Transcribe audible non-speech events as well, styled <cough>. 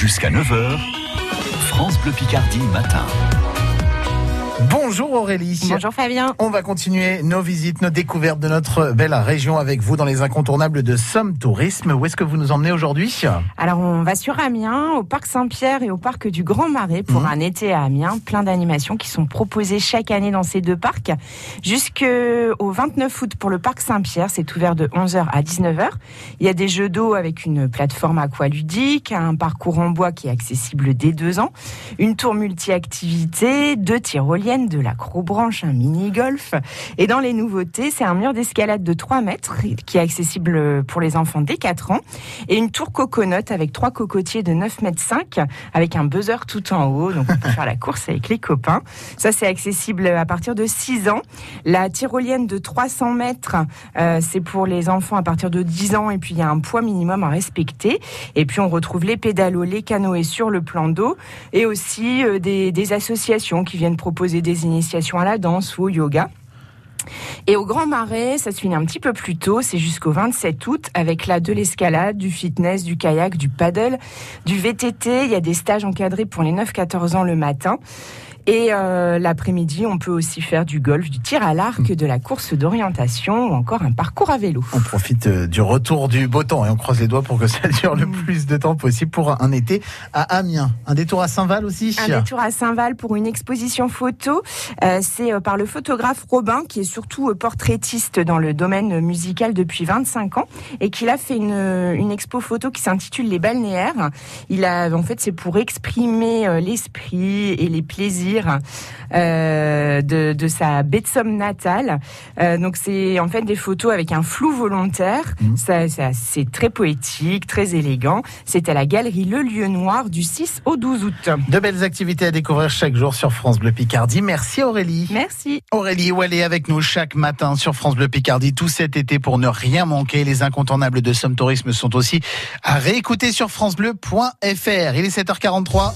Jusqu'à 9h, France Bleu Picardie matin. Bonjour Aurélie. Bonjour Fabien. On va continuer nos visites, nos découvertes de notre belle région avec vous dans les incontournables de Somme Tourisme. Où est-ce que vous nous emmenez aujourd'hui? Alors on va sur Amiens, au parc Saint-Pierre et au parc du Grand Marais pour Mhm. un été à Amiens. Plein d'animations qui sont proposées chaque année dans ces deux parcs. Jusqu'au 29 août pour le parc Saint-Pierre, c'est ouvert de 11h à 19h. Il y a des jeux d'eau avec une plateforme aqualudique, un parcours en bois qui est accessible dès deux ans, une tour multi-activité, deux tyroliennes, de l'acrobranche, un mini-golf. Et dans les nouveautés, c'est un mur d'escalade de 3 mètres qui est accessible pour les enfants dès 4 ans et une tour coconut avec trois cocotiers de 9 mètres 5 avec un buzzer tout en haut. Donc on peut faire la course avec les copains. Ça, c'est accessible à partir de 6 ans. La tyrolienne de 300 mètres, euh, c'est pour les enfants à partir de 10 ans et puis il y a un poids minimum à respecter. Et puis on retrouve les pédalos, les canoës sur le plan d'eau et aussi euh, des, des associations qui viennent proposer des initiations à la danse ou au yoga. Et au Grand Marais, ça se finit un petit peu plus tôt, c'est jusqu'au 27 août, avec là de l'escalade, du fitness, du kayak, du paddle, du VTT. Il y a des stages encadrés pour les 9-14 ans le matin. Et euh, l'après-midi, on peut aussi faire du golf, du tir à l'arc, de la course d'orientation ou encore un parcours à vélo. On profite euh, du retour du beau temps et on croise les doigts pour que ça <laughs> dure le plus de temps possible pour un été à Amiens. Un détour à Saint-Val aussi Un détour à Saint-Val pour une exposition photo. Euh, c'est par le photographe Robin, qui est surtout portraitiste dans le domaine musical depuis 25 ans et qui a fait une, une expo photo qui s'intitule Les balnéaires. Il a, en fait, c'est pour exprimer l'esprit et les plaisirs euh, de, de sa baie de Somme natale. Euh, donc c'est en fait des photos avec un flou volontaire. Mhm. Ça, ça- c'est très poétique, très élégant. C'est à la galerie Le Lieu Noir du 6 au 12 août. De belles activités à découvrir chaque jour sur France Bleu Picardie. Merci Aurélie. Merci. Aurélie est avec nous chaque matin sur France Bleu Picardie tout cet été pour ne rien manquer. Les incontournables de Somme Tourisme sont aussi à réécouter sur francebleu.fr. Il est 7h43.